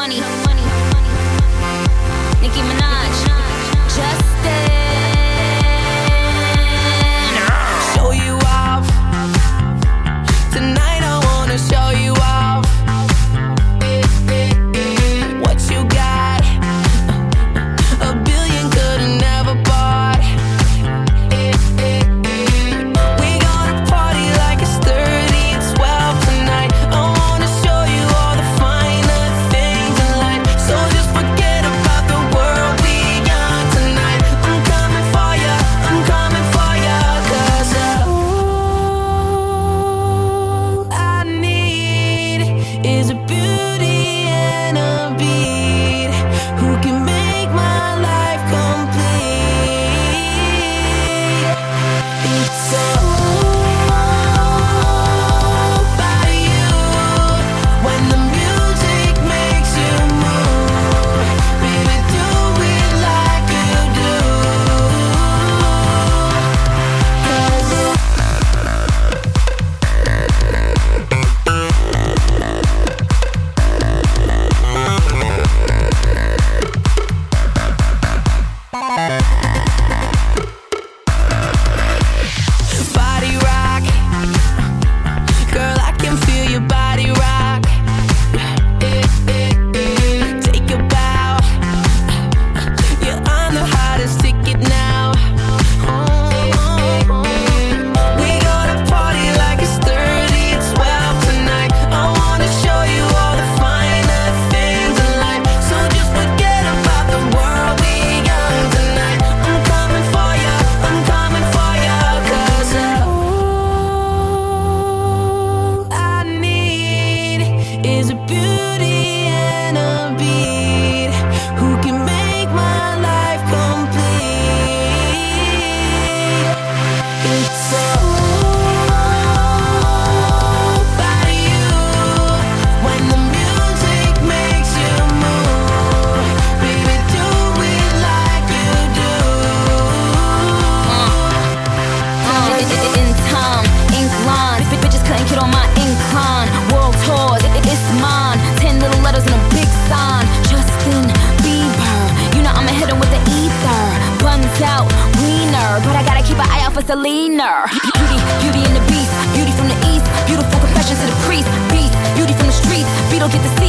money. Nicki Minaj. is a in time, ink line. Bitches on my incline. World tours, it's mine. Ten little letters a big sign. Justin Bieber, you know I'ma hit him with the ether. Wiener, but I gotta keep an eye out for Selena. Beauty, beauty the beast, beauty from the east, beautiful confession to the priest, beast, beauty from the streets. Beetle get the